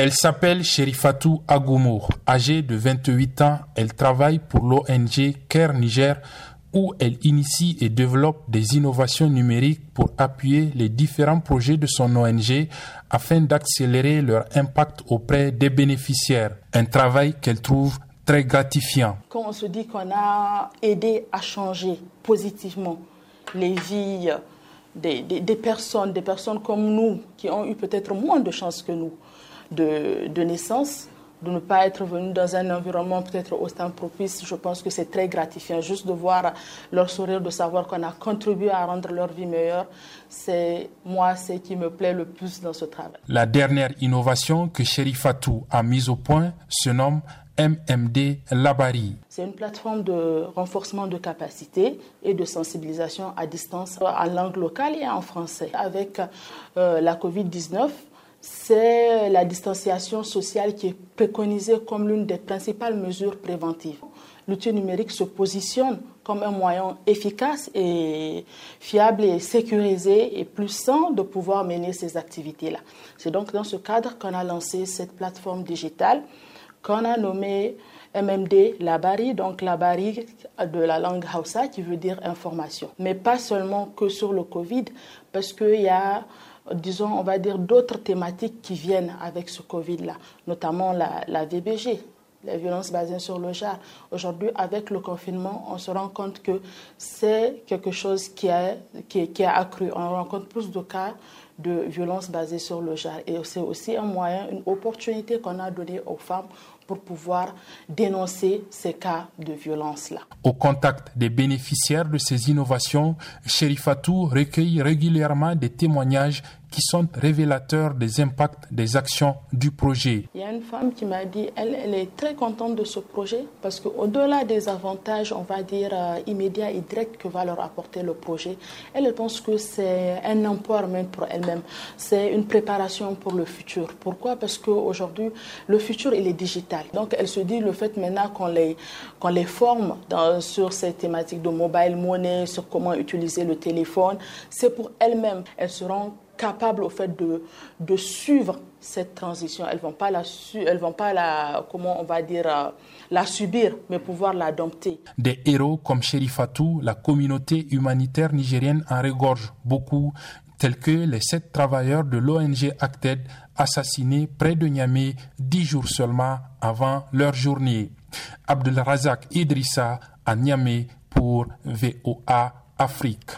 Elle s'appelle Sherifatou Agoumour. Âgée de 28 ans, elle travaille pour l'ONG Care Niger où elle initie et développe des innovations numériques pour appuyer les différents projets de son ONG afin d'accélérer leur impact auprès des bénéficiaires. Un travail qu'elle trouve très gratifiant. Quand on se dit qu'on a aidé à changer positivement les vies des, personnes, des personnes comme nous, qui ont eu peut-être moins de chance que nous de, de naissance, de ne pas être venu dans un environnement peut-être autant propice, je pense que c'est très gratifiant. Juste de voir leur sourire, de savoir qu'on a contribué à rendre leur vie meilleure, c'est moi, ce qui me plaît le plus dans ce travail. La dernière innovation que Fatou a mise au point se nomme MMD Labari. C'est une plateforme de renforcement de capacité et de sensibilisation à distance en langue locale et en français. Avec euh, la COVID-19, c'est la distanciation sociale qui est préconisée comme l'une des principales mesures préventives. L'outil numérique se positionne comme un moyen efficace et fiable et sécurisé et plus sain de pouvoir mener ces activités-là. C'est donc dans ce cadre qu'on a lancé cette plateforme digitale qu'on a nommée MMD Labari, donc Labari de la langue Hausa qui veut dire information. Mais pas seulement que sur le Covid, parce qu'il y a disons, on va dire, d'autres thématiques qui viennent avec ce Covid-là, notamment la, VBG, les violences basées sur le genre. Aujourd'hui, avec le confinement, on se rend compte que c'est quelque chose qui a, qui a accru. On rencontre plus de cas de violences basées sur le genre. Et c'est aussi un moyen, une opportunité qu'on a donnée aux femmes pour pouvoir dénoncer ces cas de violence-là. Au contact des bénéficiaires de ces innovations, Sherifatou recueille régulièrement des témoignages qui sont révélateurs des impacts des actions du projet. Il y a une femme qui m'a dit, elle, elle est très contente de ce projet parce qu'au-delà des avantages, on va dire, euh, immédiats et directs que va leur apporter le projet, elle pense que c'est un empowerment pour elle-même. C'est une préparation pour le futur. Pourquoi? Parce qu'aujourd'hui, le futur, il est digital. Donc, elle se dit, le fait maintenant qu'on les, qu'on les forme sur ces thématiques de mobile money, sur comment utiliser le téléphone, c'est pour elle-même. Elles seront capables au fait de, de suivre cette transition. Elles vont pas la elles vont pas la comment on va dire euh, la subir, mais pouvoir l'adopter. Des héros comme Sherifatou, la communauté humanitaire nigérienne en regorge beaucoup, tels que les sept travailleurs de l'ONG Acted assassinés près de Niamey dix jours seulement avant leur journée. Abdelrazak Idrissa à Niamey pour VOA Afrique.